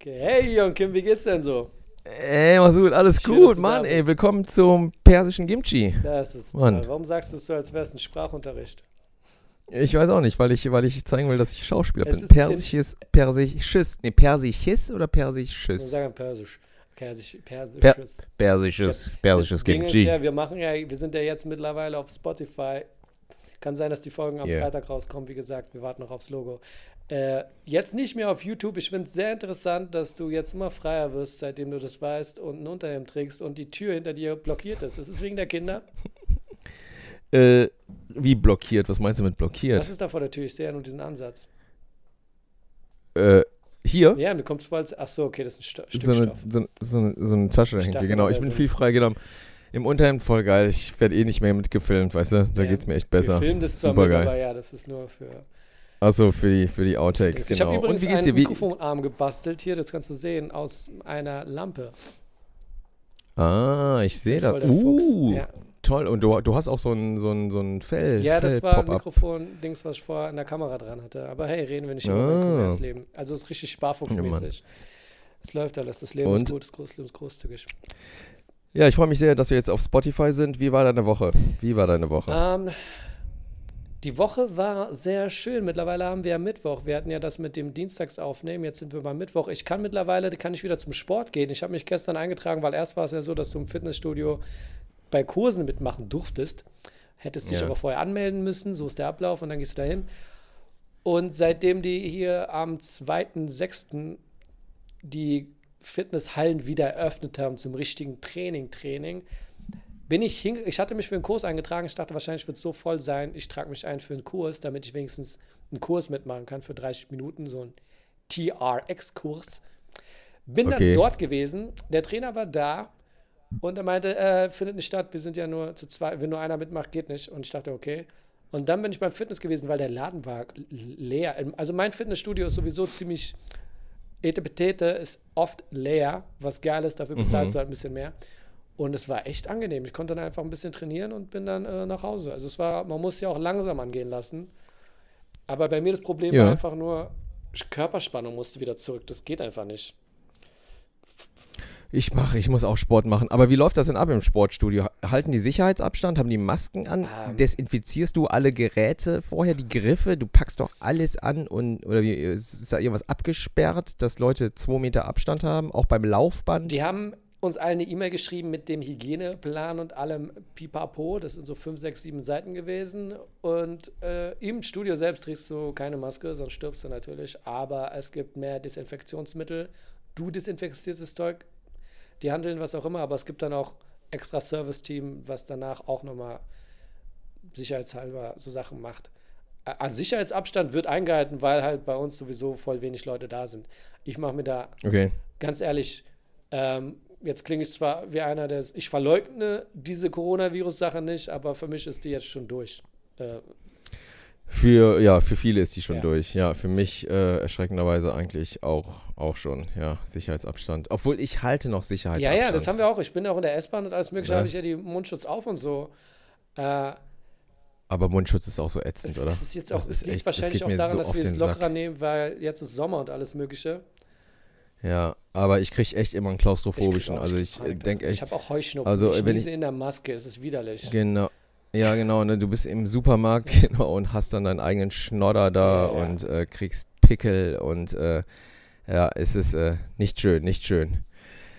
Okay. Hey Jon Kim, wie geht's denn so? Ey, Masud, alles Schön, gut, Mann. Ey, willkommen zum persischen Kimchi. Das ist Mann. toll. Warum sagst du es so, als wäre es ein Sprachunterricht? Ich weiß auch nicht, weil ich, weil ich zeigen will, dass ich Schauspieler Es bin. Persisches, persisches, nee, persisches oder Wir persisches? sagen Persisch. Persisch, Persisches. Per- Persisches, persisches Kimchi. ja, wir machen ja, wir sind ja jetzt mittlerweile auf Spotify. Kann sein, dass die Folgen am Yeah. Freitag rauskommen. Wie gesagt, wir warten noch aufs Logo. Äh, jetzt nicht mehr auf YouTube. Ich finde es sehr interessant, dass du jetzt immer freier wirst, seitdem du das weißt und ein Unterhemd trägst und die Tür hinter dir blockiert ist. Ist es wegen der Kinder? Äh, wie blockiert? Was meinst du mit blockiert? ist da vor der Tür? Ich sehe ja nur diesen Ansatz. Äh, hier? Ja, mir kommt es vor. Ach so, okay, das ist ein Sto So eine, so, so, eine, so eine Tasche dahinter, genau. Ich bin viel freigenommen. Im Unterhemd voll geil. Ich werde eh nicht mehr mitgefilmt, weißt du? Da Ja. geht's mir echt Wir besser. filmen das Super mit, geil. aber ja, das ist nur für. Achso, für die, für die Outtakes, Ich habe genau. übrigens Und wie geht's einen Mikrofonarm gebastelt hier, das kannst du sehen, aus einer Lampe. ah, ich sehe das. Uh, Ja. toll. Und du, du hast auch so ein, so ein, so ein Fell. Ja, das Fell war ein Pop-up. Mikrofon-Dings, was ich vorher an der Kamera dran hatte. Aber hey, reden wir nicht über mein Ah. Kommerzleben. Also es ist richtig sparfuchsmäßig. es läuft alles, das Leben Und? ist gut, das Groß- Leben ist großzügig. Ja, ich freue mich sehr, dass wir jetzt auf Spotify sind. Wie war deine Woche? Wie war deine Woche? Ähm, die Woche war sehr schön. Mittlerweile haben wir ja Mittwoch. Wir hatten ja das mit dem Dienstagsaufnehmen. Jetzt sind wir beim Mittwoch. Ich kann mittlerweile, kann ich wieder zum Sport gehen. Ich habe mich gestern eingetragen, weil erst war es ja so, dass du im Fitnessstudio bei Kursen mitmachen durftest. Hättest dich Ja. aber vorher anmelden müssen. So ist der Ablauf und dann gehst du dahin. Und seitdem die hier am 2.6. die Fitnesshallen wieder eröffnet haben zum richtigen Training, Training, bin ich hin, ich hatte mich für einen Kurs eingetragen. Ich dachte, wahrscheinlich wird es so voll sein. Ich trage mich ein für einen Kurs, damit ich wenigstens einen Kurs mitmachen kann für 30 Minuten, so ein TRX-Kurs. Bin Okay. dann dort gewesen. Der Trainer war da und er meinte, äh, findet nicht statt. Wir sind ja nur zu zwei. Wenn nur einer mitmacht, geht nicht. Und ich dachte, okay. Und dann bin ich beim Fitness gewesen, weil der Laden war leer. Also mein Fitnessstudio ist sowieso ziemlich Etepetete ist oft leer, was geil ist, dafür bezahlst Mhm. du halt ein bisschen mehr. Und es war echt angenehm. Ich konnte dann einfach ein bisschen trainieren und bin dann äh, nach Hause. Also es war, man muss ja auch langsam angehen lassen. Aber bei mir das Problem Ja. war einfach nur, Körperspannung musste wieder zurück. Das geht einfach nicht. Ich mache, ich muss auch Sport machen. Aber wie läuft das denn ab im Sportstudio? Halten die Sicherheitsabstand? Haben die Masken an? Ähm. Desinfizierst du alle Geräte vorher, die Griffe? Du packst doch alles an und oder wie ist da irgendwas abgesperrt, dass Leute zwei Meter Abstand haben? Auch beim Laufband? Die haben uns allen eine E-Mail geschrieben mit dem Hygieneplan und allem Pipapo. Das sind so fünf, sechs, sieben Seiten gewesen. Und äh, im Studio selbst trägst du keine Maske, sonst stirbst du natürlich. Aber es gibt mehr Desinfektionsmittel. Du desinfizierst das Zeug, die handeln was auch immer, aber es gibt dann auch extra Service-Team, was danach auch nochmal sicherheitshalber so Sachen macht. Ä- Also Sicherheitsabstand wird eingehalten, weil halt bei uns sowieso voll wenig Leute da sind. Ich mache mir da Okay. ganz ehrlich, ähm, jetzt klinge ich zwar wie einer, der ich verleugne diese Coronavirus-Sache nicht, aber für mich ist die jetzt schon durch. Äh, Für, ja, für viele ist die schon Ja. durch. Ja, für mich äh, erschreckenderweise eigentlich auch, auch schon. Ja, Sicherheitsabstand. Obwohl ich halte noch ja, Sicherheitsabstand. ja, das haben wir auch. Ich bin auch in der S-Bahn und alles Mögliche, Ja. habe ich ja die Mundschutz auf und so. Äh, Aber Mundschutz ist auch so ätzend, es, oder? es ist jetzt auch, Das es liegt echt- wahrscheinlich auch daran, so dass wir es lockerer Sack. nehmen, weil jetzt ist Sommer und alles Mögliche. Ja, aber ich kriege echt immer einen Ich klaustrophobischen. auch- also ich Panik denke echt. Ich habe auch Heuschnupfen. also, ich wenn niese ich- in der Maske, es ist widerlich. Genau. Ja, genau. Ne? Du bist im Supermarkt genau, und hast dann deinen eigenen Schnodder da Ja, ja. und äh, kriegst Pickel und äh, ja, es ist äh, nicht schön, nicht schön.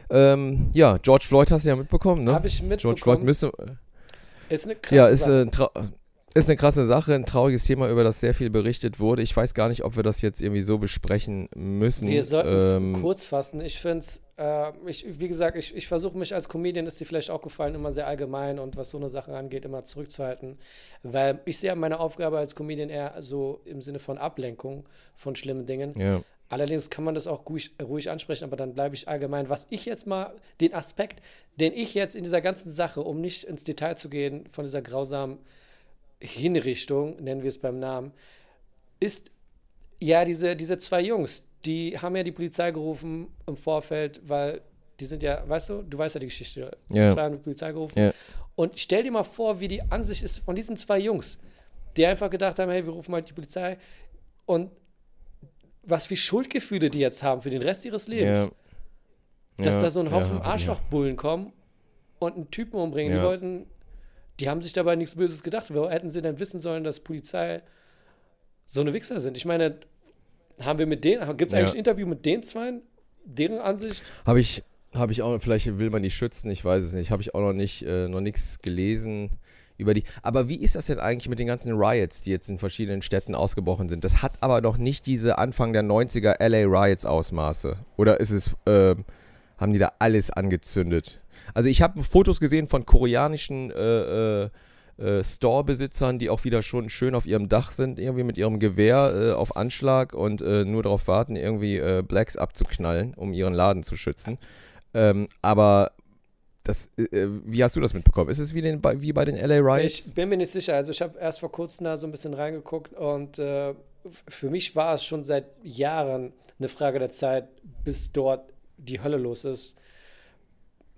Ähm, ja, George Floyd hast du ja mitbekommen, ne? Habe ich George Floyd mitbekommen. müssen. Ist eine krasse Ja, ist, äh, ein trau- ist eine krasse Sache, ein trauriges Thema, über das sehr viel berichtet wurde. Ich weiß gar nicht, ob wir das jetzt irgendwie so besprechen müssen. Wir sollten es Ähm, kurz fassen. Ich finde es, äh, wie gesagt, ich, ich versuche mich als Comedian, ist dir vielleicht auch gefallen, immer sehr allgemein und was so eine Sache angeht, immer zurückzuhalten. Weil ich sehe meine Aufgabe als Comedian eher so im Sinne von Ablenkung von schlimmen Dingen. ja. Allerdings kann man das auch ruhig, ruhig ansprechen, aber dann bleibe ich allgemein. Was ich jetzt mal, den Aspekt, den ich jetzt in dieser ganzen Sache, um nicht ins Detail zu gehen, von dieser grausamen Hinrichtung, nennen wir es beim Namen, ist ja diese, diese zwei Jungs, die haben ja die Polizei gerufen im Vorfeld, weil die sind ja, weißt du, du weißt ja die Geschichte. Die zwei haben die Polizei gerufen. Ja. Und stell dir mal vor, wie die Ansicht ist von diesen zwei Jungs, die einfach gedacht haben, hey, wir rufen mal die Polizei. Und was für Schuldgefühle die jetzt haben für den Rest ihres Lebens. Ja. Dass da so ein Haufen Arschlochbullen kommen und einen Typen umbringen. Die wollten, die haben sich dabei nichts Böses gedacht. Wo hätten sie denn wissen sollen, dass Polizei so eine Wichser sind? Ich meine, haben wir mit denen, gibt es Ja. eigentlich ein Interview mit den zwei? Deren Ansicht? Habe ich, habe ich auch, vielleicht will man die schützen, ich weiß es nicht. Habe ich auch noch nicht, äh, noch nichts gelesen über die. Aber wie ist das denn eigentlich mit den ganzen Riots, die jetzt in verschiedenen Städten ausgebrochen sind? Das hat aber noch nicht diese Anfang der 90er LA Riots Ausmaße. Oder ist es, ähm, haben die da alles angezündet? Also ich habe Fotos gesehen von koreanischen äh, äh, äh, Store-Besitzern, die auch wieder schon schön auf ihrem Dach sind, irgendwie mit ihrem Gewehr äh, auf Anschlag und äh, nur darauf warten, irgendwie äh, Blacks abzuknallen, um ihren Laden zu schützen. Ähm, aber das, äh, wie hast du das mitbekommen? Ist es wie, den, bei- wie bei den LA Riots? Ich bin mir nicht sicher. Also ich habe erst vor kurzem da so ein bisschen reingeguckt und für mich war es schon seit Jahren eine Frage der Zeit, bis dort die Hölle los ist.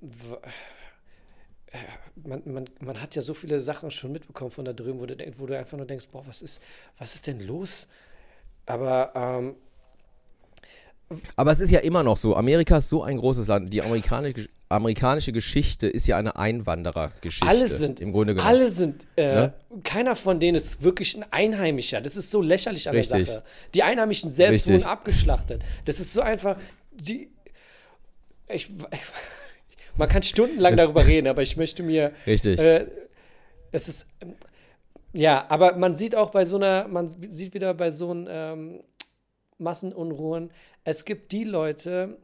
Äh, Man, man, man hat ja so viele Sachen schon mitbekommen von da drüben, wo du, wo du einfach nur denkst, boah, was ist, was ist denn los? Aber ähm, Aber es ist ja immer noch so. Amerika ist so ein großes Land. Die amerikanische, amerikanische Geschichte ist ja eine Einwanderergeschichte. alle sind, Im Grunde genommen. alle sind, äh, Ne? keiner von denen ist wirklich ein Einheimischer. Das ist so lächerlich an Richtig. der Sache. Die Einheimischen selbst Richtig. wurden abgeschlachtet. Das ist so einfach, die, ich, man kann stundenlang Es- darüber reden, aber ich möchte mir, Richtig. äh, es ist, ähm, ja, aber man sieht auch bei so einer, man sieht wieder bei so einem ähm, Massenunruhen, es gibt die Leute,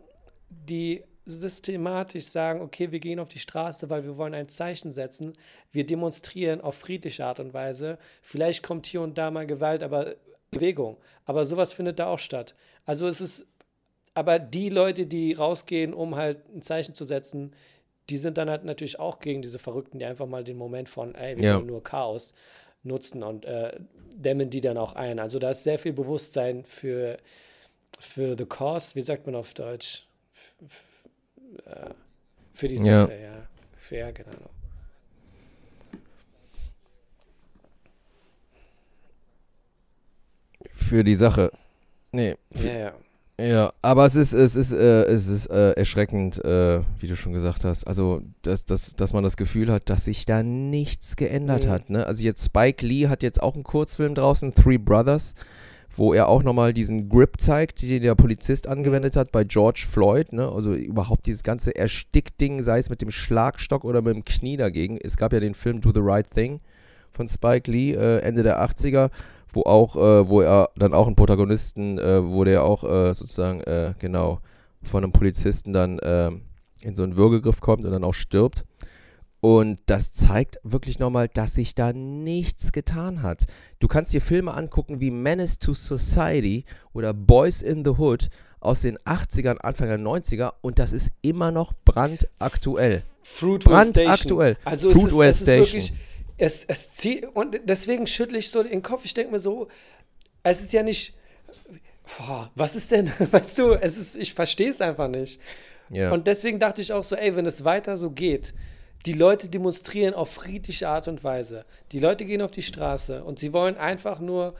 die systematisch sagen, okay, wir gehen auf die Straße, weil wir wollen ein Zeichen setzen. Wir demonstrieren auf friedliche Art und Weise. Vielleicht kommt hier und da mal Gewalt, aber Bewegung. Aber sowas findet da auch statt. Also es ist, aber die Leute, die rausgehen, um halt ein Zeichen zu setzen, die sind dann halt natürlich auch gegen diese Verrückten, die einfach mal den Moment von, ey, wir Ja. wollen nur Chaos nutzen und äh, dämmen die dann auch ein. Also da ist sehr viel Bewusstsein für, für the cause, wie sagt man auf Deutsch? F- f- äh, Für die Ja. Sache, ja. Für, ja, genau. Für die Sache. Nee. Ja, ja. Ja, aber es ist, es ist, äh, es ist äh, erschreckend, äh, wie du schon gesagt hast. Also, dass, dass, dass man das Gefühl hat, dass sich da nichts geändert Mhm. hat. Ne? Also jetzt Spike Lee hat jetzt auch einen Kurzfilm draußen, Three Brothers, wo er auch nochmal diesen Grip zeigt, den der Polizist angewendet hat bei George Floyd. Ne? Also überhaupt dieses ganze Erstickding, sei es mit dem Schlagstock oder mit dem Knie dagegen. Es gab ja den Film Do the Right Thing von Spike Lee, äh, Ende der 80er, wo auch, äh, wo er dann auch einen Protagonisten, äh, wo der auch äh, sozusagen, äh, genau, von einem Polizisten dann äh, in so einen Würgegriff kommt und dann auch stirbt. Und das zeigt wirklich nochmal, dass sich da nichts getan hat. Du kannst dir Filme angucken wie Menace to Society oder Boys in the Hood aus den 80ern, Anfang der 90er und das ist immer noch brandaktuell. Station. Brandaktuell. Also Fruitvale es ist, es ist Station. wirklich, es, es zieht, und deswegen schüttle ich so den Kopf. Ich denke mir so, es ist ja nicht, boah, was ist denn, weißt du, es ist, ich verstehe es einfach nicht. Ja. Und deswegen dachte ich auch so, ey, wenn es weiter so geht, die Leute demonstrieren auf friedliche Art und Weise. Die Leute gehen auf die Straße und sie wollen einfach nur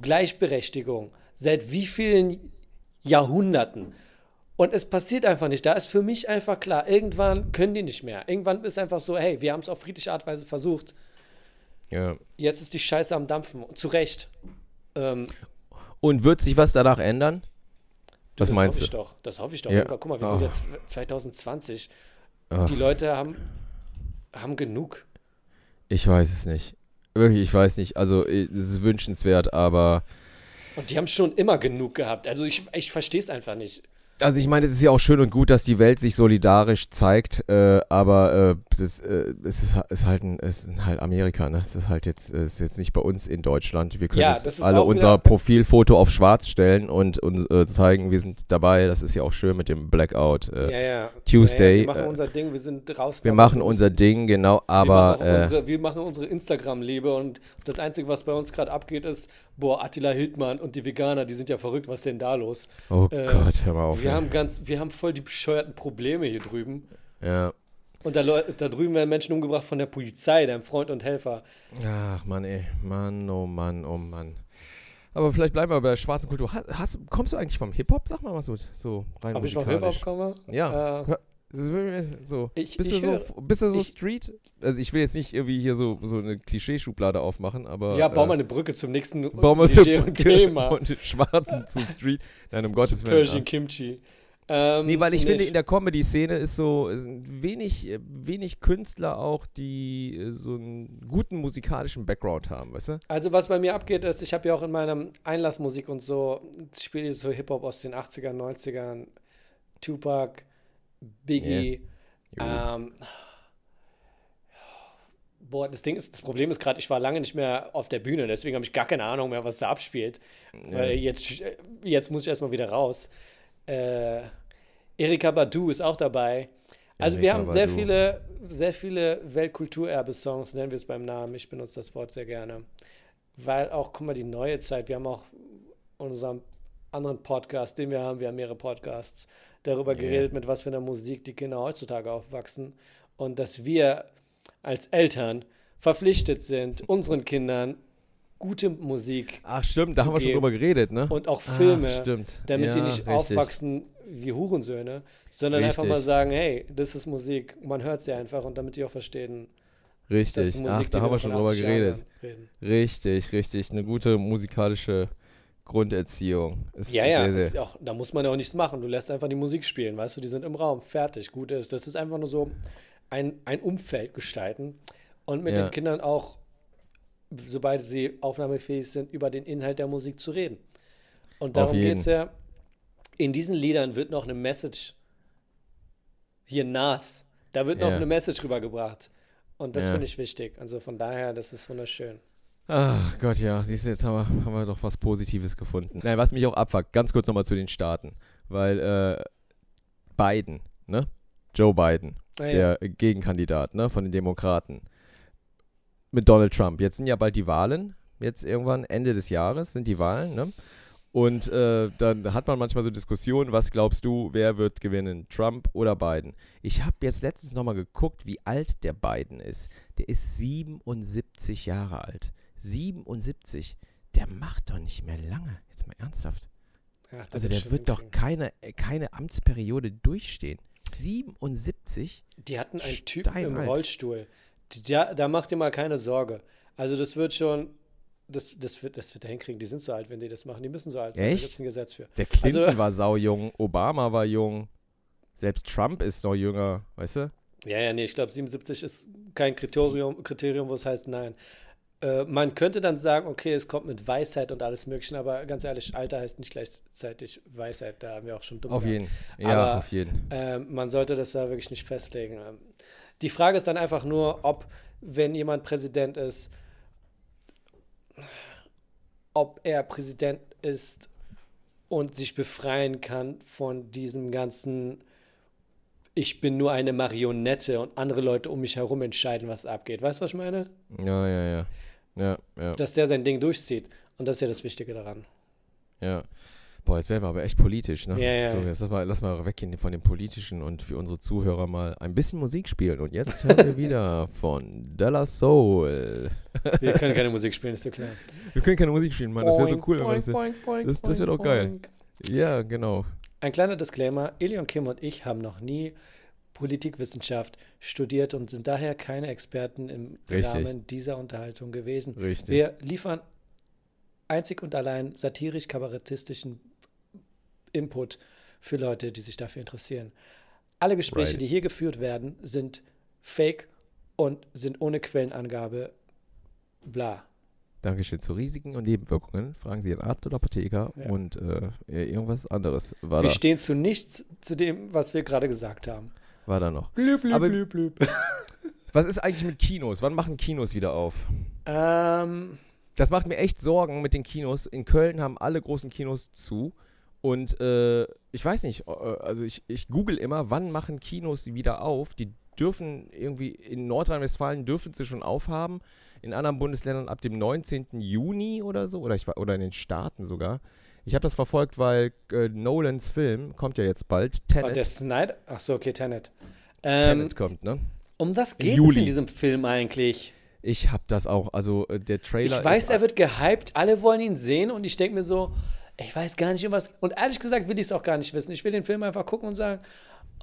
Gleichberechtigung. Seit wie vielen Jahrhunderten? Und es passiert einfach nicht. Da ist für mich einfach klar, irgendwann können die nicht mehr. Irgendwann ist einfach so, hey, wir haben es auf friedliche Art und Weise versucht. ja. Jetzt ist die Scheiße am Dampfen. Und zu Recht. Ähm, Und wird sich was danach ändern? Was das meinst hoffe ich du? doch. Das hoffe ich doch. Ja. Guck mal, wir sind Oh. jetzt 2020. Ach. Die Leute haben, haben genug. Ich weiß es nicht. Wirklich, ich weiß nicht. Also, äh, es ist wünschenswert, aber. Und die haben schon immer genug gehabt. Also ich, ich verstehe es einfach nicht. Also, ich meine, es ist ja auch schön und gut, dass die Welt sich solidarisch zeigt, äh, aber äh, das, äh, es ist, ist halt ein, es ist halt Amerika, ne? Es ist halt jetzt, ist jetzt nicht bei uns in Deutschland. Wir können Ja, jetzt alle unser Profilfoto auf schwarz stellen und, und äh, zeigen, wir sind dabei. Das ist ja auch schön mit dem Blackout. Äh, Ja, ja. Tuesday, wir machen äh, unser Ding, wir sind raus. Wir machen unser Ding, genau, aber. wir, machen unsere, wir machen unsere Instagram-Liebe und das Einzige, was bei uns gerade abgeht, ist, boah, Attila Hildmann und die Veganer, die sind ja verrückt, was ist denn da los? oh Gott, hör mal auf. Wir haben ganz, wir haben voll die bescheuerten Probleme hier drüben. ja. Und da, da drüben werden Menschen umgebracht von der Polizei, deinem Freund und Helfer. Ach Mann, ey. Mann, oh Mann, oh Mann. Aber vielleicht bleiben wir bei der schwarzen Kultur. Hast, hast, kommst du eigentlich vom Hip-Hop? Sag mal was so, so rein Ob ich vom musikalisch. Hip-Hop komme? Ja. Äh, So. Ich- bist, ich du so, bist du so ich- Street? Also ich will jetzt nicht irgendwie hier so, so eine Klischeeschublade aufmachen, aber. ja, bau äh, mal eine Brücke zum nächsten Bauen wir so legeren Thema. von den Schwarzen zu Street. Nein, um Gottes Zu Willen. Persian Kimchi. Ähm, Nee, weil ich finde, nicht- in der Comedy-Szene ist so ist wenig, äh, wenig Künstler auch, die äh, so einen guten musikalischen Background haben, weißt du? Also was bei mir abgeht, ist, ich habe ja auch in meiner Einlassmusik und so, spiele ich so Hip-Hop aus den 80ern, 90ern, Tupac, Biggie, ähm, Boah, das Ding ist, das Problem ist gerade, ich war lange nicht mehr auf der Bühne, deswegen habe ich gar keine Ahnung mehr, was da abspielt. Weil jetzt, jetzt muss ich erstmal wieder raus. Äh, Erika Badu ist auch dabei. Also wir Erykah haben sehr Badu. viele, sehr viele Weltkulturerbe-Songs, nennen wir es beim Namen. Ich benutze das Wort sehr gerne. Weil auch, guck mal, die neue Zeit, wir haben auch unseren anderen Podcast, den wir haben, wir haben mehrere Podcasts, darüber Yeah. geredet, mit was für einer Musik die Kinder heutzutage aufwachsen. Und dass wir als Eltern verpflichtet sind, unseren Kindern gute Musik Ach, stimmt, da haben wir schon drüber geredet, ne? und auch Filme, Ach, stimmt. damit die Ja, nicht richtig. aufwachsen wie Hurensöhne, sondern einfach Richtig. mal sagen, hey, das ist Musik, man hört sie einfach und damit die auch verstehen, das Richtig. ist Musik, Ach, die da haben wir schon drüber 80 Jahren geredet. Richtig, richtig. Eine gute musikalische Grunderziehung. Ist Ja, ja, sehr, sehr, auch, da muss man ja auch nichts machen. Du lässt einfach die Musik spielen, weißt du, die sind im Raum, fertig, gut ist. Das ist einfach nur so ein, ein Umfeld gestalten und mit Ja. den Kindern auch, sobald sie aufnahmefähig sind, über den Inhalt der Musik zu reden. Und darum geht es ja. In diesen Liedern wird noch eine Message, hier Nas, da wird noch Ja. eine Message rübergebracht. Und das Ja. finde ich wichtig. Also von daher, das ist wunderschön. Ach Gott, ja. Siehst du, jetzt haben wir, haben wir doch was Positives gefunden. Nein, was mich auch abfuckt, ganz kurz nochmal zu den Staaten. Weil äh, Biden, ne? Joe Biden, Ah, ja. der Gegenkandidat, ne? Von den Demokraten. Mit Donald Trump. Jetzt sind ja bald die Wahlen. Jetzt irgendwann Ende des Jahres sind die Wahlen, ne? Und äh, dann hat man manchmal so Diskussionen, was glaubst du, wer wird gewinnen, Trump oder Biden? Ich habe jetzt letztens nochmal geguckt, wie alt der Biden ist. Der ist 77 Jahre alt. 77. Der macht doch nicht mehr lange. Jetzt mal ernsthaft. Ach, Also der wird doch keine, keine Amtsperiode durchstehen. 77? Die hatten einen Typen im. Rollstuhl. Da, da macht dir mal keine Sorge. Also das wird schon, das, das, wird, das wird er hinkriegen. Die sind so alt, wenn die das machen. Die müssen so alt sein. Da Echt? gibt ein Gesetz für. Der Clinton Also- war saujung, Obama war jung, selbst Trump ist noch jünger, weißt du? Ja, ja, nee, ich glaube 77 ist kein Kriterium, Kriterium, wo es heißt nein. Äh, man könnte dann sagen, okay, es kommt mit Weisheit und alles Mögliche, aber ganz ehrlich, Alter heißt nicht gleichzeitig Weisheit. Da haben wir auch schon dumm Auf gehabt. jeden. Ja, Aber- auf jeden. Ähm, man sollte das da wirklich nicht festlegen. Ähm, Die Frage ist dann einfach nur, ob, wenn jemand Präsident ist, ob er Präsident ist und sich befreien kann von diesem ganzen, ich bin nur eine Marionette und andere Leute um mich herum entscheiden, was abgeht. Weißt du, was ich meine? Ja, ja, ja. Ja, ja, Dass der sein Ding durchzieht. Und das ist ja das Wichtige daran. ja. Boah, jetzt werden wir aber echt politisch, ne? Ja, ja. So, jetzt lass mal, lass mal weggehen von dem Politischen und für unsere Zuhörer mal ein bisschen Musik spielen. Und jetzt hören wir wieder von Della Soul. Wir können keine Musik spielen, ist ja klar. Wir können keine Musik spielen, Mann. Das wäre so cool, wenn wir boing, das. boing, boing, das- das wär boing, doch geil. Ja, genau. Ein kleiner Disclaimer: Elion Kim und ich haben noch nie Politikwissenschaft studiert und sind daher keine Experten im Richtig. Rahmen dieser Unterhaltung gewesen. Richtig. Wir liefern einzig und allein satirisch-kabarettistischen Input für Leute, die sich dafür interessieren. Alle Gespräche, Right. die hier geführt werden, sind fake und sind ohne Quellenangabe bla. Dankeschön. Zu Risiken und Nebenwirkungen fragen Sie Ihren Arzt oder Apotheker Ja. und äh, irgendwas anderes war Wir da, stehen zu nichts zu dem, was wir gerade gesagt haben. War da noch. Blüb, blüb, Aber- blüb, blüb. Was ist eigentlich mit Kinos? Wann machen Kinos wieder auf? Ähm, Das macht mir echt Sorgen mit den Kinos. In Köln haben alle großen Kinos zu. Und äh, ich weiß nicht, äh, also ich, ich google immer, wann machen Kinos wieder auf? Die dürfen irgendwie, in Nordrhein-Westfalen dürfen sie schon aufhaben. In anderen Bundesländern ab dem 19. Juni oder so. Oder, ich, oder in den Staaten sogar. Ich habe das verfolgt, weil äh, Nolans Film kommt ja jetzt bald. oh, Tenet. der Snyder. Ach so, okay, Tenet. Ähm, Tenet kommt, ne? um was Im geht es Juli. in diesem Film eigentlich? Ich hab das auch. Also äh, der Trailer Ich weiß, er wird gehypt, alle wollen ihn sehen und ich denke mir so, ich weiß gar nicht, um was. Und ehrlich gesagt will ich es auch gar nicht wissen. Ich will den Film einfach gucken und sagen,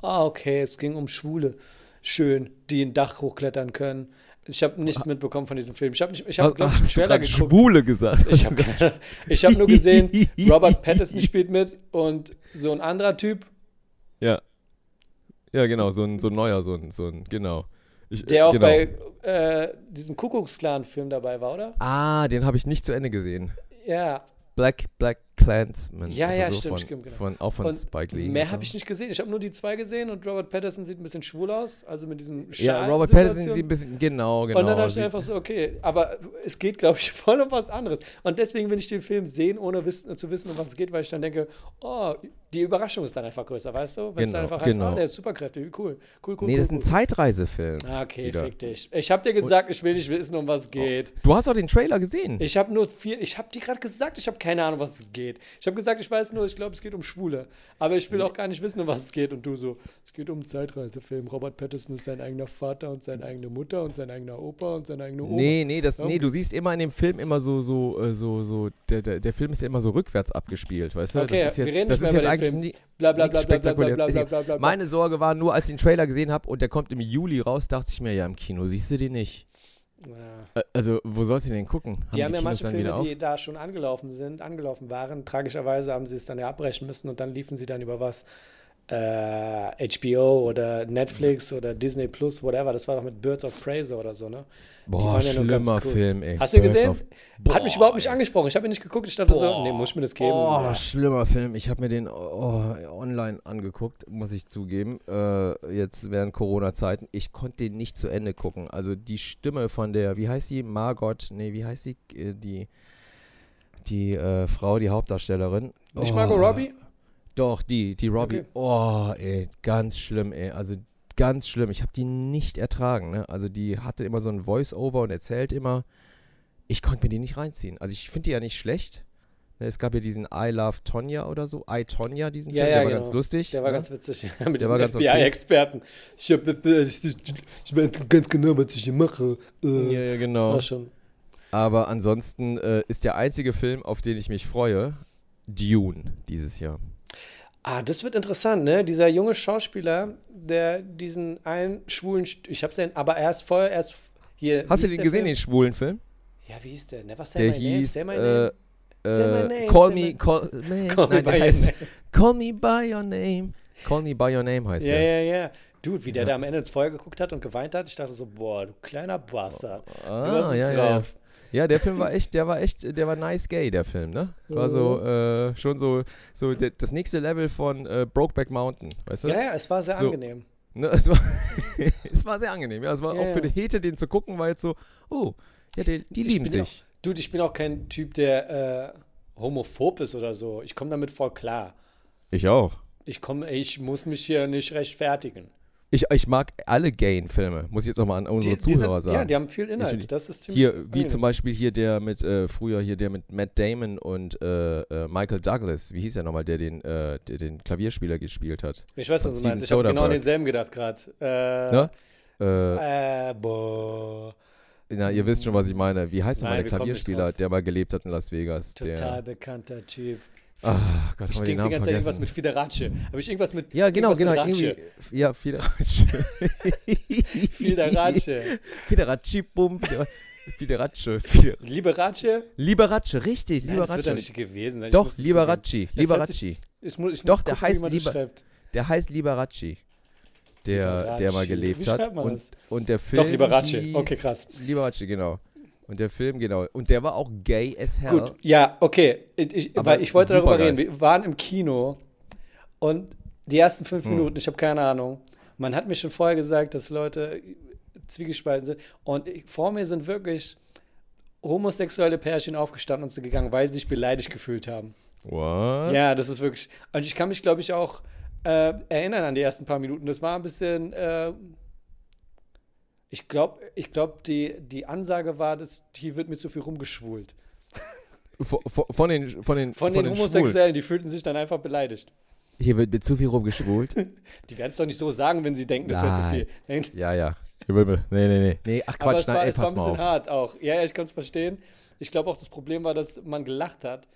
ah, okay, es ging um Schwule. Schön, die ein Dach hochklettern können. Ich habe nichts mitbekommen von diesem Film. Ich habe, ich hab, glaube ich, einen Trailer grad geguckt. Schwule gesagt? Ich habe hab nur gesehen, Robert Pattinson spielt mit und so ein anderer Typ, ja. Ja, genau, so ein, so ein neuer, so ein, so ein, genau. Ich, der auch genau. bei äh, diesem Kuckucksklan-Film dabei war, oder? Ah, den habe ich nicht zu Ende gesehen. Ja. Black, Black Clansman. Ja, ja, so stimmt, von, stimmt, genau. Von, auch von Und Spike Lee. Mehr ja. habe ich nicht gesehen. Ich habe nur die zwei gesehen und Robert Pattinson sieht ein bisschen schwul aus, also mit diesem Ja, Schal- Robert Pattinson Situation. sieht ein bisschen, genau, genau. Und dann dachte ich einfach so, okay, aber es geht, glaube ich, voll um was anderes. Und deswegen will ich den Film sehen, ohne wissen, zu wissen, um was es geht, weil ich dann denke, oh, die Überraschung ist dann einfach größer, weißt du? Wenn es dann Genau, einfach heißt, genau. ah, der hat Superkräfte, wie cool, cool, cool, nee, cool, das ist cool. ein Zeitreisefilm. Ah, okay, wieder. fick dich. Ich habe dir gesagt, ich will nicht wissen, um was es geht. Du hast doch den Trailer gesehen. Ich habe nur vier, ich habe dir gerade gesagt, ich habe keine Ahnung, was es geht. Ich habe gesagt, ich weiß nur, ich glaube, es geht um Schwule. Aber ich will auch gar nicht wissen, um was es geht. Und du so, es geht um einen Zeitreisefilm. Robert Pattinson ist sein eigener Vater und seine eigene Mutter und sein eigener Opa und seine eigene Oma. Nee, nee, das, nee, du siehst immer in dem Film immer so, so, äh, so, so, der, der, der Film ist ja immer so rückwärts abgespielt, weißt du? Okay, das ist wir jetzt, reden das nicht ist mehr jetzt über den eigentlich nie, bla bla bla bla. Meine Sorge war nur, als ich den Trailer gesehen habe und der kommt im Juli raus, dachte ich mir, ja, im Kino siehst du den nicht. Ja. Äh, Also, wo sollst du den gucken? Die haben ja manche Filme, die da schon angelaufen sind, angelaufen waren. Tragischerweise haben sie es dann ja abbrechen müssen und dann liefen sie dann über was. Äh, HBO oder Netflix oder Disney Plus, whatever. Das war doch mit Birds of Prey so oder so, ne? Boah, schlimmer. Film, ey. Hast du ihn Birds gesehen? of- Hat mich Boah, überhaupt nicht ey. angesprochen. Ich habe ihn nicht geguckt. Ich dachte so, Boah. nee, muss ich mir das geben. Oh, Ja. schlimmer Film. Ich habe mir den oh, online angeguckt, muss ich zugeben. Äh, jetzt während Corona-Zeiten. Ich konnte den nicht zu Ende gucken. Also die Stimme von der, wie heißt die? Margot, nee, wie heißt die? Äh, Die, die äh, Frau, die Hauptdarstellerin. Nicht Oh, Margot Robbie? Doch, die, die Robbie. Okay. Oh, ey, ganz schlimm, ey. Also ganz schlimm. Ich habe die nicht ertragen, ne? Also die hatte immer so ein Voice-Over und erzählt immer. Ich konnte mir die nicht reinziehen. Also ich finde die ja nicht schlecht. Ne, Es gab ja diesen I Love Tonya oder so. I Tonya, diesen Ja, Film, ja, der war genau. ganz lustig. Der war ne? ganz witzig. Mit Der war ganz okay. FBI-Experten. Ich, hab, ich, ich, ich weiß ganz genau, was ich hier mache. Äh, Ja, ja, Das genau. war schon. Aber ansonsten äh, ist der einzige Film, auf den ich mich freue, Dune dieses Jahr. Ah, das wird interessant, ne? Dieser junge Schauspieler, der diesen einen schwulen, St- ich hab's ja, aber erst vorher, erst hier. Hast du den gesehen, Film? den schwulen Film? Ja, wie hieß der? Never say Der my name, hieß say my äh, name. Say my äh, name, Call say Me, call, nee, Call me by your name. Call Me By Your Name. Call Me By Your Name heißt Ja, der. ja, ja. Dude, wie der Ja. da am Ende ins Feuer geguckt hat und geweint hat, ich dachte so, boah, du kleiner Bastard. du Ah, hast es ja, ja, ja. Ja, der Film war echt, der war echt, der war nice gay, der Film, ne? War so, äh, schon so, so der, das nächste Level von äh, Brokeback Mountain, weißt du? Ja, ja, es war sehr So. angenehm. Ne, es, war, es war sehr angenehm, ja. Es war Ja, auch für ja. die Hete, den zu gucken, war jetzt so, oh, ja, die, die lieben sich. Dude, ich bin auch kein Typ, der äh, homophob ist oder so. Ich komme damit voll klar. Ich auch. Ich komme, ich muss mich hier nicht rechtfertigen. Ich, ich mag alle gayen Filme, muss ich jetzt auch mal an unsere Die- Zuhörer sind, sagen. Ja, die haben viel Inhalt. finde- Das ist Hier, wie angenehm. zum Beispiel hier der mit, äh, früher hier der mit Matt Damon und äh, äh, Michael Douglas, wie hieß der nochmal, der den, äh, der den Klavierspieler gespielt hat? Ich weiß, was du meinst. Ich habe genau an denselben gedacht gerade. Äh, Ne? Äh, äh, boah. na, ihr wisst schon, was ich meine. Wie heißt nochmal der Klavierspieler, der mal gelebt hat in Las Vegas? Total Der, bekannter Typ. Ah, Gott, Ich denke die ganze Zeit irgendwas mit Fiderace. Habe ich irgendwas mit. ja, genau, genau. Irgendwie, ja, Fiderace. Fiderace. Fiderace, bum, Fidera- Fiderace. Fider Liberace? Liberace, richtig, Nein, das wird doch Liberace. nicht gewesen sein. Doch, Liberace, Liberace. Ich muss, ich Doch, muss der gucken, heißt man das Liber- schreibt. Der heißt Liberace. Der, der mal Liberace. gelebt hat. Und, das? und der Film. Liberace. hieß- Okay, krass. Liberace, genau. Und der Film, genau. Und der war auch gay as hell. Gut, ja, okay. Ich, Aber weil ich wollte darüber supergeil. reden. Wir waren im Kino und die ersten fünf Hm. Minuten, ich habe keine Ahnung. Man hat mir schon vorher gesagt, dass Leute zwiegespalten sind. Und vor mir sind wirklich homosexuelle Pärchen aufgestanden und sind gegangen, weil sie sich beleidigt gefühlt haben. What? Ja, das ist wirklich. Und ich kann mich, glaube ich, auch äh, erinnern an die ersten paar Minuten. Das war ein bisschen. Äh, ich glaube, ich glaub, die, die Ansage war, dass hier wird mir zu viel rumgeschwult. Von, von, von den, von den, Von, den, Schwulen. Homosexuellen, die fühlten sich dann einfach beleidigt. Hier wird mit zu viel rumgeschwult. Die werden es doch nicht so sagen, wenn sie denken, das wäre zu viel. Denk- ja, ja. Nee, nee, nee. Nee, ach Quatsch, nein, war, ey, es war pass ein mal bisschen auf. hart auch. Ja, ja, ich kann es verstehen. Ich glaube auch, das Problem war, dass man gelacht hat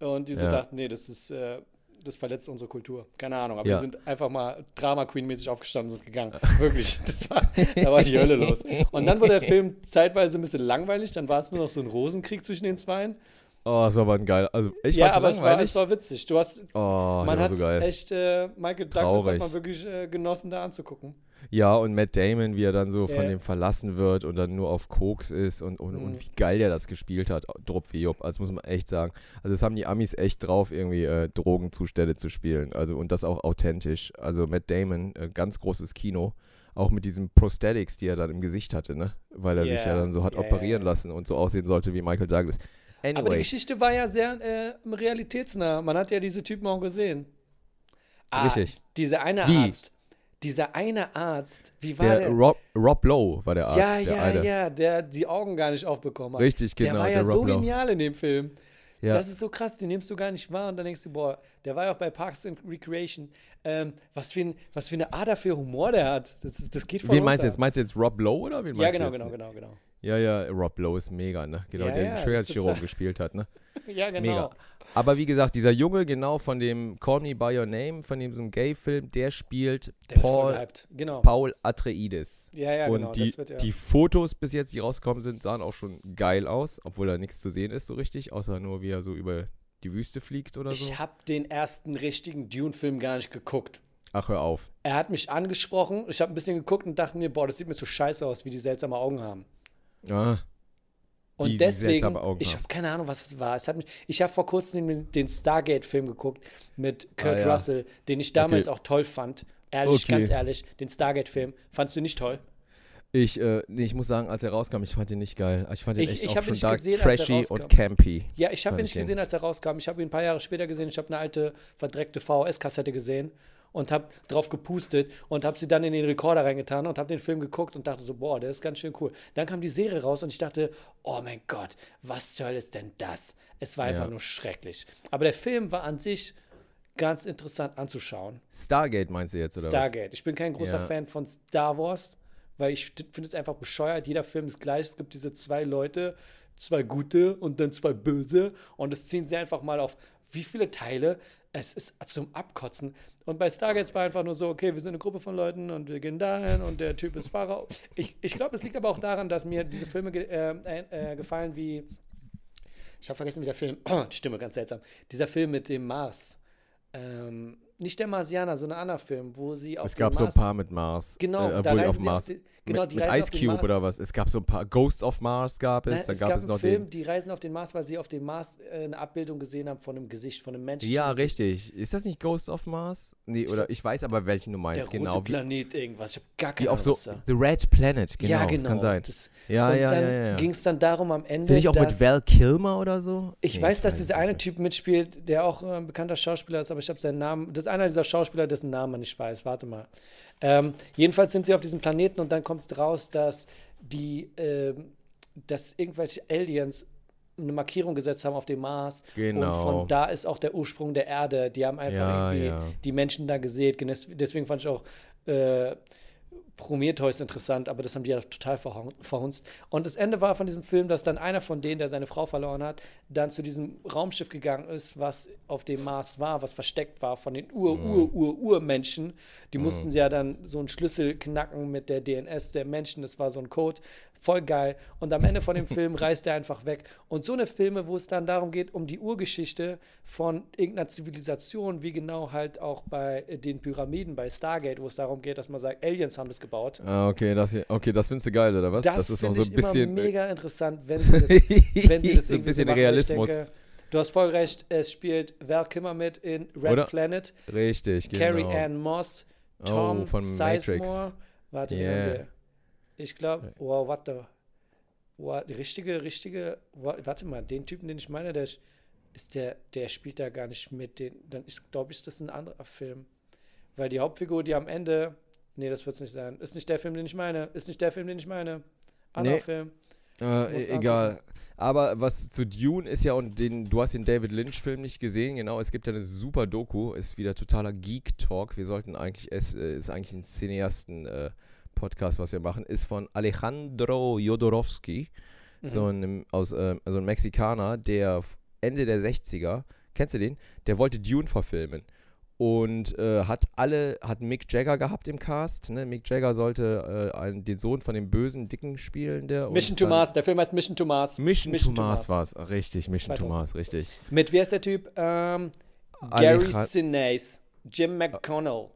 und die so Ja. dachten, nee, das ist, äh, das verletzt unsere Kultur. Keine Ahnung, aber Ja. wir sind einfach mal Drama Queen-mäßig aufgestanden und sind gegangen. Wirklich, das war, da war die Hölle los. Und dann wurde der Film zeitweise ein bisschen langweilig, dann war es nur noch so ein Rosenkrieg zwischen den Zweien. Oh, das war aber ein geil. Also, ich ja, aber es war, es war witzig. Du hast, oh, man hat so geil. echt äh, Michael Douglas hat man wirklich äh, genossen, da anzugucken. Ja, und Matt Damon, wie er dann so von Ja. dem verlassen wird und dann nur auf Koks ist und, und, Mhm. und wie geil der das gespielt hat, Drop wie Jupp. Also muss man echt sagen. Also das haben die Amis echt drauf, irgendwie äh, Drogenzustände zu spielen. Also und das auch authentisch. Also Matt Damon, äh, ganz großes Kino. Auch mit diesen Prosthetics, die er dann im Gesicht hatte, ne? Weil er sich ja dann so hat ja, operieren lassen und so aussehen sollte wie Michael Douglas. Aber die Anyway, Geschichte war ja sehr äh, realitätsnah. Man hat ja diese Typen auch gesehen. Ah, Richtig. Dieser eine Wie? Arzt. Dieser eine Arzt. Wie war der? der Rob, Rob Lowe war der Arzt. ja, der ja, eine. ja, der die Augen gar nicht aufbekommen hat. Richtig, genau. der war ja Rob so Lowe. genial in dem Film. Ja. Das ist so krass, den nimmst du gar nicht wahr und dann denkst du, boah, der war ja auch bei Parks and Recreation. Ähm, was, für ein, was für eine Ader für Humor der hat. Das, das geht voll Wen meinst du runter. jetzt? Meinst du jetzt Rob Lowe oder wen Ja, meinst genau, du jetzt? genau, genau, genau. Ja, ja, Rob Lowe ist mega, ne? Genau, Ja, der ja, den Schönheitschirurgen gespielt hat, ne? Ja, genau. Mega. Aber wie gesagt, dieser Junge, genau von dem Call Me By Your Name, von dem so einem Gay-Film, der spielt Der Paul. Genau. Paul Atreides. Ja, ja, Und genau. die, das wird ja. die Fotos bis jetzt, die rausgekommen sind, sahen auch schon geil aus, obwohl da nichts zu sehen ist so richtig, außer nur wie er so über die Wüste fliegt oder so. ich habe den ersten richtigen Dune-Film gar nicht geguckt. Ach, hör auf. Er hat mich angesprochen, ich habe ein bisschen geguckt und dachte mir, boah, das sieht mir so scheiße aus, wie die seltsame Augen haben. Ah, Und die deswegen, ich habe keine Ahnung, was es war. Es hat mich, ich habe vor kurzem den, den Stargate-Film geguckt mit Kurt Ah, ja. Russell, den ich damals Okay. auch toll fand. Ehrlich, Okay. ganz ehrlich, den Stargate-Film. Fandst du nicht toll? ich, äh, nee, ich muss sagen, als er rauskam, ich fand ihn nicht geil. Ich fand ihn Ich- echt ich auch schon nicht dark, gesehen, trashy und campy. Ja, ich habe ihn ich nicht gesehen, als er rauskam. Ich habe ihn ein paar Jahre später gesehen. Ich habe eine alte, verdreckte VHS-Kassette gesehen und habe drauf gepustet und habe sie dann in den Rekorder reingetan und habe den Film geguckt und dachte so, boah, der ist ganz schön cool. Dann kam die Serie raus und ich dachte, oh mein Gott, was soll es denn das? Es war einfach Ja. nur schrecklich. Aber der Film war an sich ganz interessant anzuschauen. Stargate meinst du jetzt, oder Stargate. Ich bin kein großer Ja. Fan von Star Wars, weil ich finde es einfach bescheuert. Jeder Film ist gleich. Es gibt diese zwei Leute, zwei gute und dann zwei böse. Und das ziehen sie einfach mal auf wie viele Teile. Es ist zum Abkotzen. Und bei Stargate war einfach nur so, okay, wir sind eine Gruppe von Leuten und wir gehen dahin und der Typ ist Fahrer. Ich, ich glaube, es liegt aber auch daran, dass mir diese Filme ge äh, äh, gefallen wie, ich habe vergessen, wie der Film, die Stimme ganz seltsam, dieser Film mit dem Mars. Ähm, nicht der Marsianer, so ein anderer Film, wo sie auf Es gab so ein paar mit Mars. Genau, äh, da auf Mars. auf die, genau, mit die mit reisen Ice auf Cube Mars. oder was? Es gab so ein paar Ghosts of Mars gab es, Nein, dann es gab, gab es einen noch Film, den. die reisen auf den Mars, weil sie auf dem Mars äh, eine Abbildung gesehen haben von einem Gesicht, von einem Menschen. Ja, richtig. Ist das nicht Ghost of Mars? Nee, oder ich weiß aber, welchen du Der meinst, rote genau. Wie, Planet, irgendwas. Ich habe gar keine auf Ahnung, so was da- The Red Planet, genau. ja, genau. Das kann sein. Das, Ja, und ja, dann ja, ja. ja. ging es dann darum am Ende, Ist der nicht auch mit Val Kilmer oder so? Ich Nee, weiß, dass es dieser eine. Typ mitspielt, der auch äh, ein bekannter Schauspieler ist, aber ich habe seinen Namen. Ist einer dieser Schauspieler, dessen Namen man nicht weiß. Warte mal. Ähm, jedenfalls sind sie auf diesem Planeten und dann kommt raus, dass die, ähm, dass irgendwelche Aliens eine Markierung gesetzt haben auf dem Mars. Und Genau. von da ist auch der Ursprung der Erde. Die haben einfach Ja, irgendwie ja. die Menschen da gesät. Genes- Deswegen fand ich auch äh, Prometheus interessant, aber das haben die ja total verhun- verhunzt. Und das Ende war von diesem Film, dass dann einer von denen, der seine Frau verloren hat, dann zu diesem Raumschiff gegangen ist, was auf dem Mars war, was versteckt war von den Ur, Mhm. Ur, Ur, Urmenschen. Die mussten ja dann so einen Schlüssel knacken mit der DNS der Menschen. Das war so ein Code. Voll geil. Und am Ende von dem Film reist er einfach weg. Und so eine Filme, wo es dann darum geht, um die Urgeschichte von irgendeiner Zivilisation, wie genau halt auch bei äh, den Pyramiden, bei Stargate, wo es darum geht, dass man sagt, Aliens haben das gebaut. Ah, okay, das, hier, okay, das findest du geil, oder was? Das, ist noch so ein bisschen. immer mega interessant, wenn sie das, wenn sie das so ein bisschen machen. Realismus. Denke, du hast voll recht, es spielt Val Kilmer mit in Red Oder? Planet, Richtig, genau. Carrie Ann Moss, Tom Oh, von Matrix. Sizemore. Warte, wen haben Yeah. Ich glaube, wow, warte. Wow, die richtige, richtige, wa- warte mal, den Typen, den ich meine, der ist- der, der spielt da gar nicht mit. Den, dann ist, glaube ich, das ein anderer Film. Weil die Hauptfigur, die am Ende, nee, das wird es nicht sein. Ist nicht der Film, den ich meine. Ist nicht der Film, den ich meine. Anderer Nee. Film. Äh, e- egal. Aber was zu Dune ist ja, und den, du hast den David Lynch-Film nicht gesehen, genau, es gibt ja eine super Doku, ist wieder totaler Geek-Talk. Wir sollten eigentlich, es äh, ist eigentlich ein Cineasten- äh, Podcast, was wir machen, ist von Alejandro Jodorowsky, Mhm. so ein, aus, äh, also ein Mexikaner, der Ende der 60er, kennst du den? Der wollte Dune verfilmen. Und äh, hat alle, hat Mick Jagger gehabt im Cast. Ne? Mick Jagger sollte äh, einen, den Sohn von dem bösen Dicken spielen. Der Mission to Mars, der Film heißt Mission to Mars. Mission, Mission to to Mars Mars. war es. Richtig, Mission to 2000. Mars, richtig. Mit, wer ist der Typ? Ähm, Gary Sinise. Jim McConnell.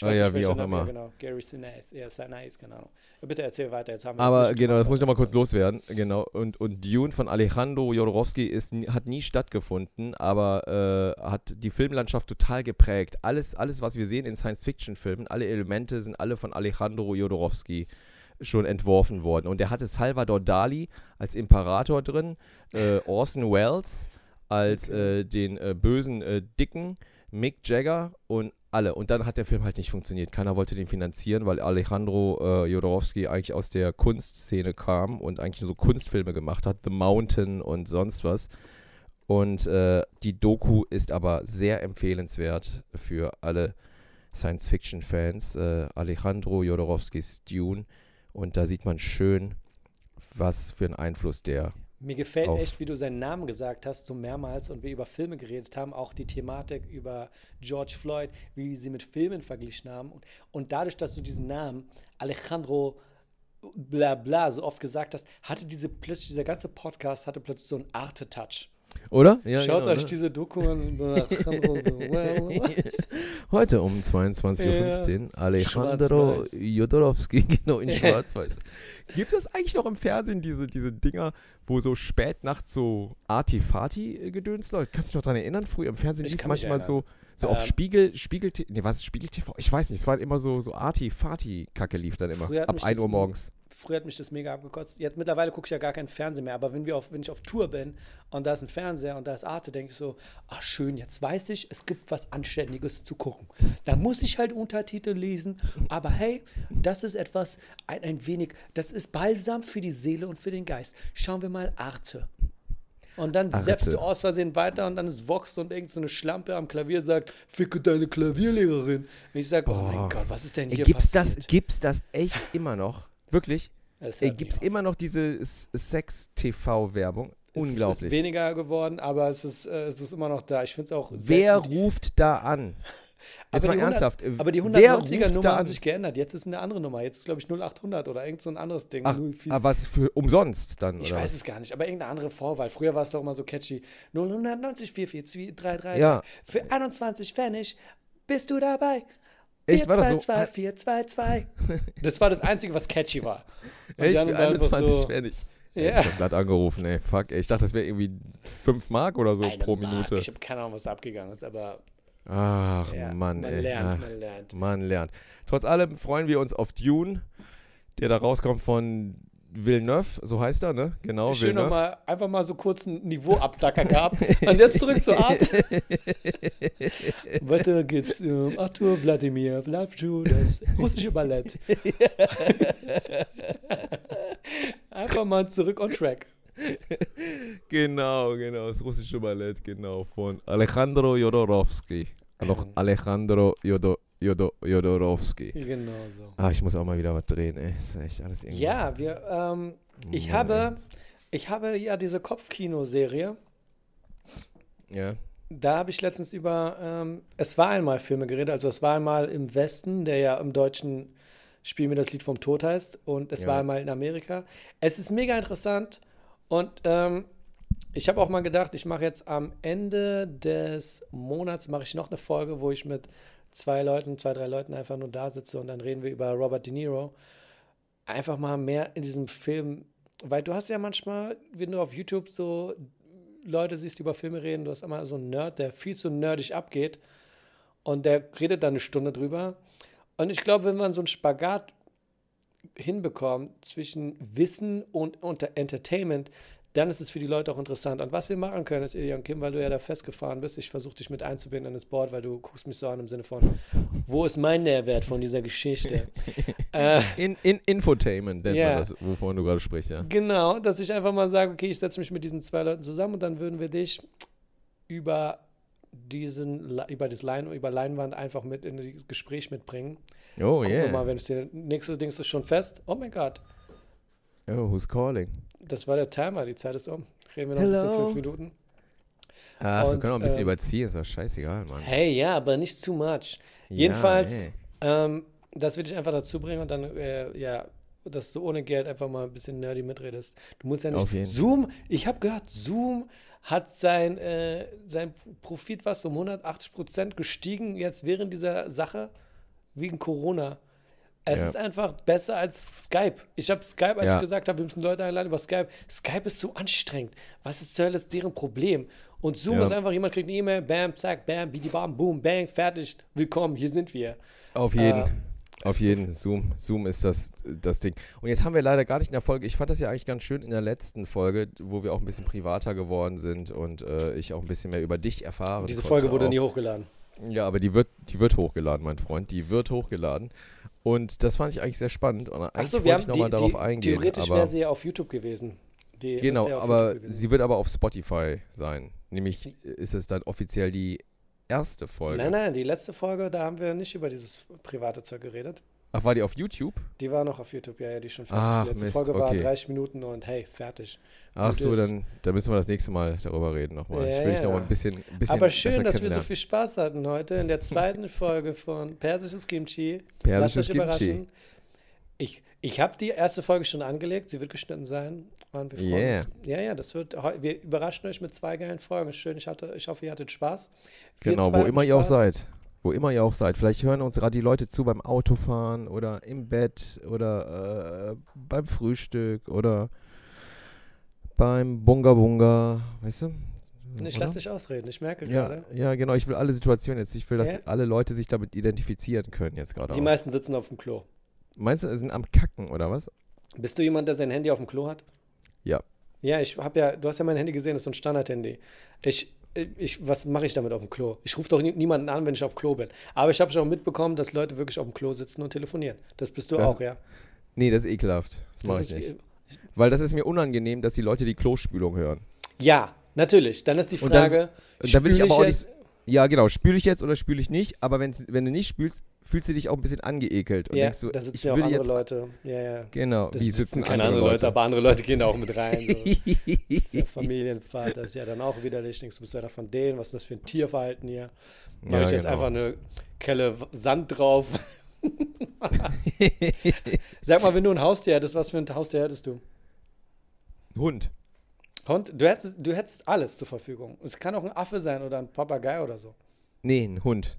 Ich Ah ja, wie welcher auch immer. Genau, Gary Sinise. Ja, Sinise, Ahnung. Bitte erzähl weiter, jetzt haben wir Aber genau, das muss ich nochmal kurz loswerden. Genau. Und, und Dune von Alejandro Jodorowsky ist, hat nie stattgefunden, aber äh, hat die Filmlandschaft total geprägt. Alles, alles, was wir sehen in Science-Fiction-Filmen, alle Elemente sind alle von Alejandro Jodorowsky schon entworfen worden. Und er hatte Salvador Dali als Imperator drin, äh, Orson Welles als äh, den äh, bösen äh, Dicken, Mick Jagger und alle. Und dann hat der Film halt nicht funktioniert. Keiner wollte den finanzieren, weil Alejandro äh, Jodorowsky eigentlich aus der Kunstszene kam und eigentlich nur so Kunstfilme gemacht hat, The Mountain und sonst was. Und äh, die Doku ist aber sehr empfehlenswert für alle Science-Fiction-Fans. Äh, Alejandro Jodorowskis Dune. Und da sieht man schön, was für einen Einfluss der Mir gefällt auf. echt, wie du seinen Namen gesagt hast, so mehrmals und wir über Filme geredet haben, auch die Thematik über George Floyd, wie sie mit Filmen verglichen haben. Und, und dadurch, dass du diesen Namen Alejandro bla bla so oft gesagt hast, hatte diese plötzlich, dieser ganze Podcast hatte plötzlich so einen Arte-Touch. Oder? Ja, Schaut genau, euch ne? diese Doku an. Heute um 22.15 Uhr Alejandro. Jodorowsky, genau in Schwarz-Weiß. Gibt es eigentlich noch im Fernsehen diese, diese Dinger, wo so spät nachts so Artifati-Gedöns läuft? Kannst du dich noch daran erinnern? Früher im Fernsehen lief manchmal so, so auf Ähm, Spiegel, Spiegel, nee, was, Spiegel TV? Ich weiß nicht, es war immer so, so Artifati-Kacke lief dann immer. Ab mich 1 das Uhr morgens. Früher hat mich das mega abgekotzt. Jetzt mittlerweile gucke ich ja gar keinen Fernsehen mehr, aber wenn, wir auf, wenn ich auf Tour bin und da ist ein Fernseher und da ist Arte, denke ich so, ach schön, jetzt weiß ich, es gibt was Anständiges zu gucken. Da muss ich halt Untertitel lesen, aber hey, das ist etwas, ein, ein wenig, das ist Balsam für die Seele und für den Geist. Schauen wir mal Arte. Und dann selbst du aus Versehen weiter und dann ist Vox und irgend so eine Schlampe am Klavier sagt, ficke deine Klavierlehrerin. Und ich sage, oh Boah. mein Gott, was ist denn hier gibt's das, passiert? gibt's das echt immer noch? Wirklich? Nicht auf. immer noch diese Sex-TV-Werbung? Es Unglaublich. ist weniger geworden, aber es ist, äh, es ist immer noch da. Ich finde es auch. Wer ruft da an? Jetzt aber mal die 100 ernsthaft. äh, Aber die wer 190er ruft Nummer da haben an? sich geändert. Jetzt ist eine andere Nummer. Jetzt ist, glaube ich, 0800 oder irgend so ein anderes Ding. Ach, 04 ah, was für umsonst dann, ich oder? weiß es gar nicht, aber irgendeine andere Vorwahl. Früher war es doch immer so catchy. 0190 44 333. Ja. Für 21 Pfennig bist du dabei. Echt, war das so? 422 422. Das war das Einzige, was catchy war. Und waren einfach 21 so, Pfennig. Ja. Ja. Ich hab glatt angerufen, ey. Fuck, ey. Ich dachte, das wäre irgendwie 5 Mark oder so eine pro Mark. Minute. Ich habe keine Ahnung, was da abgegangen ist, aber Ach, ja, Mann, man ey. lernt, Ach, man lernt. man lernt. Trotz allem freuen wir uns auf Dune, der da rauskommt von Villeneuve, so heißt er, ne? Genau, Schön Villeneuve. nochmal, einfach mal so kurz einen Niveauabsacker gehabt. Und jetzt zurück zur Art. Weiter geht's. Ähm, Arthur Wladimir Vlavchu, das russische Ballett. einfach mal zurück on track. Genau, genau, das russische Ballett, genau, von Alejandro Jodorowsky. Noch Ähm. Alejandro Jodo, Jodo, Jodorowsky. Genau so. Ah, ich muss auch mal wieder was drehen, ey. Ist echt alles irgendwie. Ja, wir, ähm, ich habe, ich habe ja diese Kopfkino-Serie. Ja. Da habe ich letztens über ähm, Es war einmal Filme geredet. Also es war einmal im Westen, der ja im Deutschen Spiel mir das Lied vom Tod heißt. Und es Ja. war einmal in Amerika. Es ist mega interessant. Und ähm, ich habe auch mal gedacht, ich mache jetzt am Ende des Monats mache ich noch eine Folge, wo ich mit zwei Leuten, zwei, drei Leuten einfach nur da sitze und dann reden wir über Robert De Niro. Einfach mal mehr in diesem Film, weil du hast ja manchmal, wenn du auf YouTube so Leute siehst, die über Filme reden, du hast immer so einen Nerd, der viel zu nerdig abgeht und der redet dann eine Stunde drüber. Und ich glaube, wenn man so einen Spagat hinbekommt zwischen Wissen und, und Entertainment, dann ist es für die Leute auch interessant. Und was wir machen können, ist, Ilian Kim, weil du ja da festgefahren bist, ich versuche dich mit einzubinden in das Board, weil du guckst mich so an im Sinne von, wo ist mein Nährwert von dieser Geschichte? äh, In, in Infotainment nennt Ja. man das, wovon du gerade sprichst, ja. Genau, dass ich einfach mal sage, okay, ich setze mich mit diesen zwei Leuten zusammen und dann würden wir dich über diesen über, das Lein, über Leinwand einfach mit in das Gespräch mitbringen. Oh wir yeah. mal, wenn es dir nächste Ding ist schon fest. Oh mein Gott, Oh, who's calling? Das war der Timer, die Zeit ist um. Reden wir noch ein bisschen Hello. fünf Minuten. Ah, wir Und, können auch ein bisschen ähm, überziehen, ist doch scheißegal, Mann. Hey, ja, aber nicht too much. Ja, Jedenfalls, ähm, das will ich einfach dazu bringen und dann, äh, ja, dass du ohne Geld einfach mal ein bisschen nerdy mitredest. Du musst ja nicht. Auf jeden. Zoom, ich habe gehört, Zoom hat sein, äh, sein Profit was um 180 Prozent gestiegen jetzt während dieser Sache wegen Corona. Es Ja. ist einfach besser als Skype. Ich habe Skype, als Ja. ich gesagt habe, wir müssen Leute einladen über Skype. Skype ist so anstrengend. Was ist zur Hölle ist deren Problem? Und Zoom Ja. ist einfach, jemand kriegt eine E-Mail, bam, zack, bam, bidi bam, boom, bang, fertig, willkommen, hier sind wir. Auf jeden. Äh, Auf jeden. Zoom, Zoom ist das, das Ding. Und jetzt haben wir leider gar nicht in der Folge, ich fand das ja eigentlich ganz schön in der letzten Folge, wo wir auch ein bisschen privater geworden sind und äh, ich auch ein bisschen mehr über dich erfahren Diese Folge wurde auch. nie hochgeladen. Ja, aber die wird, die wird hochgeladen, mein Freund. Die wird hochgeladen. Und das fand ich eigentlich sehr spannend. Achso, wir haben ich die, darauf die, eingehen. Theoretisch wäre sie ja auf YouTube gewesen. Die Genau, ja aber sie wird aber auf Spotify sein. Nämlich ist es dann offiziell die erste Folge. Nein, nein, die letzte Folge, da haben wir nicht über dieses private Zeug geredet. Ach, war die auf YouTube? Die war noch auf YouTube, ja, ja, die ist schon fertig. Ach, die letzte Mist, Folge war okay. 30 Minuten und hey, fertig. Ach Gut so, dann, dann müssen wir das nächste Mal darüber reden nochmal. Ja, ich will ja. noch mal ein bisschen, ein bisschen Aber schön, dass wir so viel Spaß hatten heute in der zweiten Folge von Persisches Kimchi. Persisches Kimchi. überraschen. Ich, ich habe die erste Folge schon angelegt, sie wird geschnitten sein. Und wir Yeah. uns. Ja, ja, das wird, wir überraschen euch mit zwei geilen Folgen. Schön, ich, hatte, ich hoffe, ihr hattet Spaß. Wir Genau, wo immer ihr auch Spaß. seid. Wo immer ihr auch seid. Vielleicht hören uns gerade die Leute zu beim Autofahren oder im Bett oder äh, beim Frühstück oder beim Bunga Bunga, weißt du? Ich lasse dich ausreden, ich merke ja, gerade. ja, genau. Ich will alle Situationen jetzt. Ich will, dass Ja. alle Leute sich damit identifizieren können jetzt gerade. Die auch. meisten sitzen auf dem Klo. Meinst du, sind am Kacken oder was? Bist du jemand, der sein Handy auf dem Klo hat? Ja. Ja, ich habe ja, du hast ja mein Handy gesehen, das ist so ein Standard-Handy. Ich, ich, was mache ich damit auf dem Klo? Ich rufe doch nie, niemanden an, wenn ich auf dem Klo bin. Aber ich habe schon mitbekommen, dass Leute wirklich auf dem Klo sitzen und telefonieren. Das bist du Das- auch, ja. Nee, das ist ekelhaft. Das mache ich nicht. Weil das ist mir unangenehm, dass die Leute die Klospülung hören. Ja, natürlich. Dann ist die Und dann- Frage, Da will ich aber auch nicht. Ja, genau. Spüle ich jetzt oder spüle ich nicht? Aber wenn du nicht spülst, fühlst du dich auch ein bisschen angeekelt. Und Ja, denkst du, da sitzen ich ja auch andere jetzt. Leute. Ja, ja. Genau, Da wie sitzen keine andere Leute. aber andere Leute gehen da auch mit rein. So. Der Familienvater ist ja dann auch widerlich. Denkst du, bist einer von denen? Was ist das für ein Tierverhalten hier? Mache Ja, ich jetzt genau. einfach eine Kelle Sand drauf? Sag mal, wenn du ein Haustier hättest, was für ein Haustier hättest du? Hund. Hund? Du hättest, du hättest alles zur Verfügung. Es kann auch ein Affe sein oder ein Papagei oder so. Nee, ein Hund.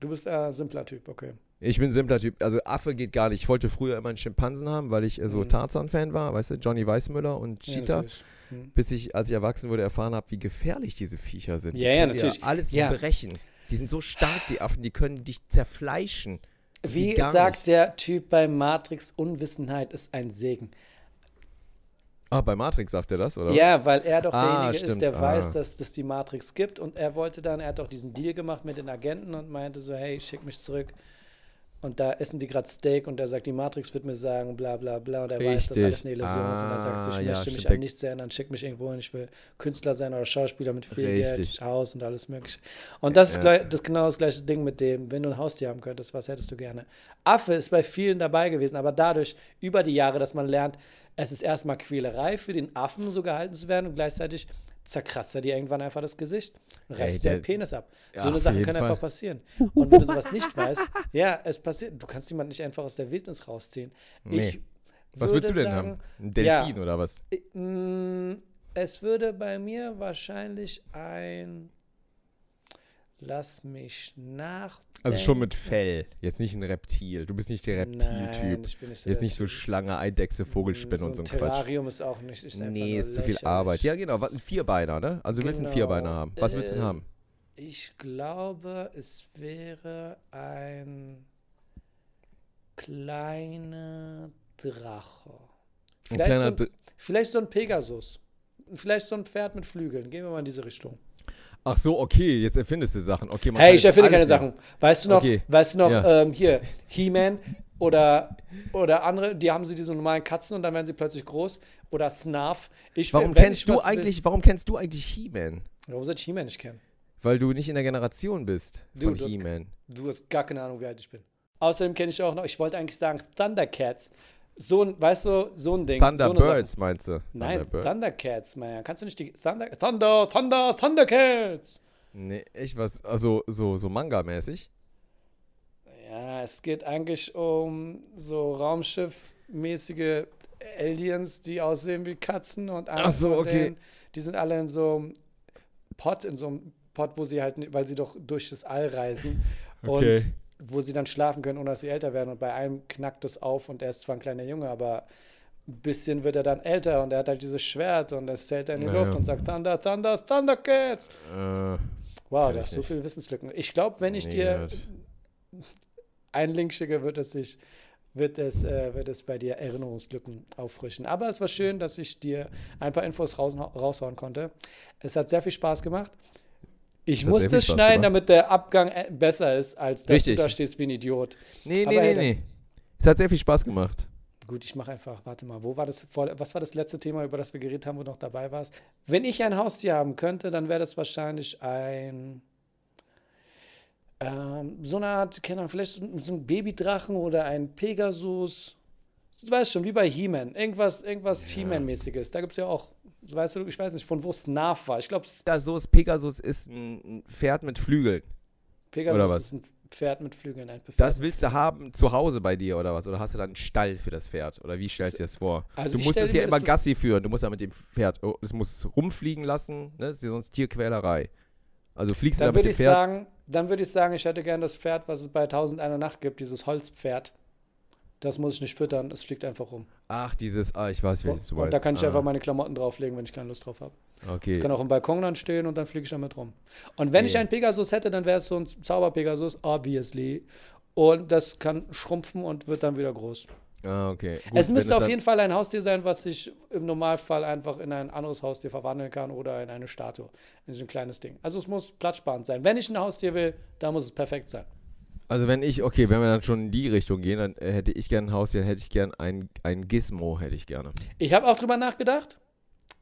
Du bist ein simpler Typ, okay. Ich bin ein simpler Typ. Also Affe geht gar nicht. Ich wollte früher immer einen Schimpansen haben, weil ich äh, so Mhm. Tarzan-Fan war, weißt du, Johnny Weissmüller und Ja, Cheetah. natürlich. Hm. bis ich, als ich erwachsen wurde, erfahren habe, wie gefährlich diese Viecher sind. Die Ja, ja, können dir natürlich. alles Ja. brechen. Die sind so stark, die Affen, die können dich zerfleischen. Wie sagt nicht. der Typ bei Matrix, Unwissenheit ist ein Segen. Ah, bei Matrix sagt er das, oder? Ja, weil er doch Ah, derjenige ist, stimmt. der Ah. weiß, dass es die Matrix gibt. Und er wollte dann, er hat doch diesen Deal gemacht mit den Agenten und meinte so, hey, schick mich zurück. Und da essen die gerade Steak und er sagt, die Matrix wird mir sagen, bla bla bla. Und er weiß, dass Richtig. alles eine Illusion ist. Und er sagt so, Ah, ich ja, möchte mich an nichts erinnern, schick mich irgendwo hin. Ich will Künstler sein oder Schauspieler mit viel Richtig. Geld, Haus und alles mögliche. Und das ist Ja. gleich, das ist genau das gleiche Ding mit dem, wenn du ein Haustier haben könntest, was hättest du gerne? Affe ist bei vielen dabei gewesen, aber dadurch über die Jahre, dass man lernt, es ist erstmal Quälerei für den Affen so gehalten zu werden und gleichzeitig zerkratzt er dir irgendwann einfach das Gesicht und reißt dir den Penis ab. Ja, so eine Sache kann Fall. einfach passieren. Und wenn du sowas nicht weißt, ja, es passiert. Du kannst jemanden nicht einfach aus der Wildnis rausziehen. Nee. Ich Was würde würdest du denn sagen, haben? Ein Delfin oder was? äh, mh, Es würde bei mir wahrscheinlich ein. Lass mich nach. Also schon mit Fell. Jetzt nicht ein Reptil. Du bist nicht der Reptiltyp. nicht so Jetzt nicht so. Schlange, Eidechse, Vogelspinne so und so ein ein Quatsch. Terrarium ist auch nicht. Ist einfach Nee, ist zu viel. Arbeit. Ja, genau. Ein Vierbeiner, ne? Also du willst einen Genau. Vierbeiner haben. Was willst du denn Äh, haben? Ich glaube, es wäre ein kleiner Drache. Ein Vielleicht, kleiner so ein, Dr vielleicht so ein Pegasus. Vielleicht so ein Pferd mit Flügeln. Gehen wir mal in diese Richtung. Ach so, okay, jetzt erfindest du Sachen. Okay, Hey, ich erfinde keine Sachen. Weißt du noch, Okay. weißt du noch, Ja. ähm, hier, He-Man oder, oder andere, die haben sie diese normalen Katzen und dann werden sie plötzlich groß. Oder Snarf. Ich, Warum kennst du eigentlich, warum kennst du eigentlich He-Man? Warum soll ich He-Man nicht kennen? Weil du nicht in der Generation bist Du, von He-Man. Du hast gar keine Ahnung, wie alt ich bin. Außerdem kenne ich auch noch, ich wollte eigentlich sagen Thundercats. So ein, weißt du, so ein Ding. So Thunderbirds Sache. meinst du? Nein. Thundercats, man. Kannst du nicht die Thunder, Thunder, Thunder, Thundercats? Nee, ich was, also so, so Manga-mäßig. Ja, es geht eigentlich um so Raumschiff-mäßige Aliens, die aussehen wie Katzen und Ach so, okay. denen, die sind alle in so einem Pot, in so einem Pot, wo sie halt, weil sie doch durch das All reisen Okay. und wo sie dann schlafen können, ohne dass sie älter werden und bei einem knackt es auf und er ist zwar ein kleiner Junge, aber ein bisschen wird er dann älter und er hat halt dieses Schwert und das zählt er in die Luft ja. und sagt Thunder, Thunder, Thundercats. Äh, Wow, da hast so viele Wissenslücken. Ich glaube, wenn ich nie dir einen Link schicke, wird es sich, wird es, äh, wird es bei dir Erinnerungslücken auffrischen. Aber es war schön, dass ich dir ein paar Infos raus, raushauen konnte. Es hat sehr viel Spaß gemacht. Ich viel es Spaß schneiden, damit der Abgang äh, besser ist, als dass Richtig. du da stehst wie ein Idiot. nee, Aber nee, nee, nee. Es hat sehr viel Spaß gemacht. Gut, ich mache einfach, warte mal, wo war das vor, was war das letzte Thema, über das wir geredet haben, wo du noch dabei warst? Wenn ich ein Haustier haben könnte, dann wäre das wahrscheinlich ein ähm, so eine Art, keine Ahnung, vielleicht so ein Babydrachen oder ein Pegasus. Du weißt schon, wie bei He-Man. Irgendwas, irgendwas He-Man-mäßiges. Da gibt es ja auch, weißt du, ich weiß nicht, von wo es Nav war. Ich glaube, Pegasus, Pegasus ist ein Pferd mit Flügeln. Pegasus oder was? ist ein Pferd mit Flügeln. Ein Pferd Das willst du haben zu Hause bei dir oder was? Oder hast du dann einen Stall für das Pferd? Oder wie stellst du dir das vor? Also du musst es ja immer Gassi führen. Du musst ja mit dem Pferd, oh, es muss rumfliegen lassen, ne? Das ist ja sonst Tierquälerei. Also fliegst du da Dann mit dem ich Pferd. sagen, dann würde ich sagen, ich hätte gern das Pferd, was es bei 1001 Nacht gibt, dieses Holzpferd. Das muss ich nicht füttern, es fliegt einfach rum. Ach, dieses, ah, ich weiß, welches du meinst. und da kann ich ah, einfach meine Klamotten drauflegen, wenn ich keine Lust drauf habe. Okay. Ich kann auch im Balkon dann stehen und dann fliege ich damit rum. Und wenn ich Nee. einen Pegasus hätte, dann wäre es so ein Zauber-Pegasus, obviously. Und das kann schrumpfen und wird dann wieder groß. Ah, okay. Gut, es müsste auf jeden Fall ein Haustier sein, was sich im Normalfall einfach in ein anderes Haustier verwandeln kann oder in eine Statue. In so ein kleines Ding. Also es muss platzsparend sein. Wenn ich ein Haustier will, dann muss es perfekt sein. Also wenn ich, okay, wenn wir dann schon in die Richtung gehen, dann äh, hätte ich gerne ein Haus, dann hätte ich gerne ein, ein Gizmo, hätte ich gerne. Ich habe auch drüber nachgedacht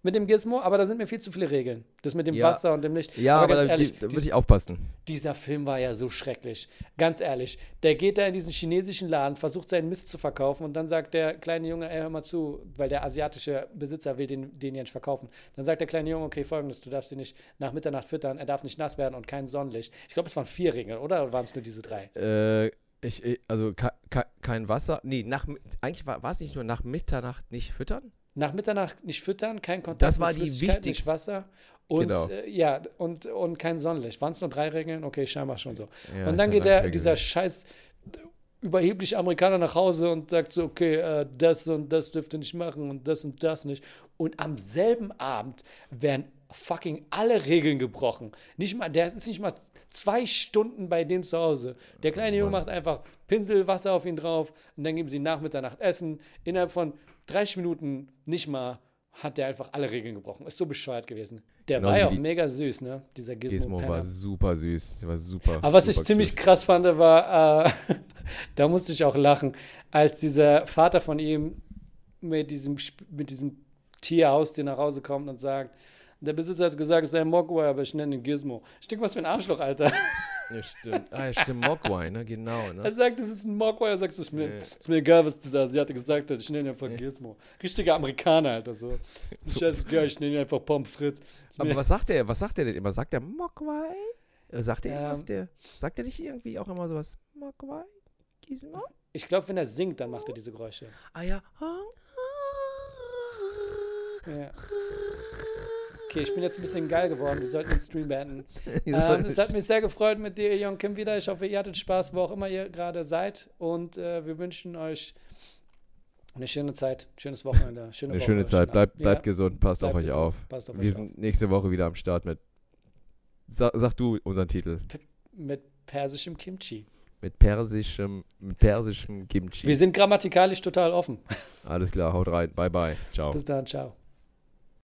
mit dem Gizmo, aber da sind mir viel zu viele Regeln. Das mit dem Ja. Wasser und dem Licht. Ja, aber, ganz da, ehrlich, die, da würde ich aufpassen. dieser Film war ja so schrecklich. Ganz ehrlich, der geht da in diesen chinesischen Laden, versucht seinen Mist zu verkaufen und dann sagt der kleine Junge, ey, hör mal zu, weil der asiatische Besitzer will den, den ja nicht verkaufen. Dann sagt der kleine Junge, okay, folgendes, du darfst ihn nicht nach Mitternacht füttern, er darf nicht nass werden und kein Sonnenlicht. Ich glaube, es waren vier Regeln, oder? Oder waren es nur diese drei? Äh, ich, also ke, ke, kein Wasser. Nee, nach, eigentlich war es nicht nur nach Mitternacht nicht füttern? Nach Mitternacht nicht füttern, kein Kontakt Das war mit die nicht Wasser und Genau. äh, ja und, und kein Sonnenlicht. Waren es nur drei Regeln? Okay, scheinbar schon so. Ja, und dann geht der, dieser scheiß überhebliche Amerikaner nach Hause und sagt so, okay, äh, das und das dürft ihr nicht machen und das und das nicht. Und am selben Abend werden fucking alle Regeln gebrochen. Nicht mal, der ist nicht mal zwei Stunden bei dem zu Hause. Der kleine Junge Mann. macht einfach Pinsel, Wasser auf ihn drauf und dann geben sie nach Mitternacht Essen. Innerhalb von 30 Minuten nicht mal hat der einfach alle Regeln gebrochen. Ist so bescheuert gewesen. Der Genauso war ja auch mega süß, ne? Dieser Gizmo Gizmo. war super süß. Der war super. Aber was ich super ziemlich cute. krass fand, war, äh, da musste ich auch lachen, als dieser Vater von ihm mit diesem, mit diesem Tierhaustier nach Hause kommt und sagt, der Besitzer hat gesagt, es sei ein Mogwai, aber ich nenne ihn Gizmo. Ich denke, was für ein Arschloch, Alter. Ja, stimmt. Ah, ja, stimmt. Mogwai, ne? Genau, Er ne? sagt, es ist ein Mogwai, er sagt, es ist mir, Nee. ist mir egal, was dieser Asiate gesagt hat, ich nenne ihn einfach Gizmo. Richtiger Amerikaner, Alter, so. Scheißegal, ich nenne ihn einfach Pommes frites. Ist Aber was sagt er? Was sagt er denn immer? Sagt er Mogwai? Äh, Sagt er Ähm. irgendwas? Der, sagt er nicht irgendwie auch immer sowas? Mogwai? Gizmo? Ich glaube, wenn er singt, dann macht er diese Geräusche. Ah ja. Ja. Okay, ich bin jetzt ein bisschen geil geworden. Wir sollten den Stream beenden. Ähm, es hat mich sehr gefreut mit dir, Jon Kim, wieder. Ich hoffe, ihr hattet Spaß, wo auch immer ihr gerade seid. Und äh, wir wünschen euch eine schöne Zeit, schönes Wochenende. Schöne Eine Woche, schöne Zeit. Bleibt, bleibt ja, gesund. Passt auf bleibt euch gesund. auf. Passt auf Wir euch sind nächste Woche wieder am Start mit. Sag, sag du unseren Titel. auf. Mit persischem Kimchi. Mit persischem, mit persischem Kimchi. Wir sind grammatikalisch total offen. Alles klar, haut rein. Bye bye. Ciao. Bis dann, ciao.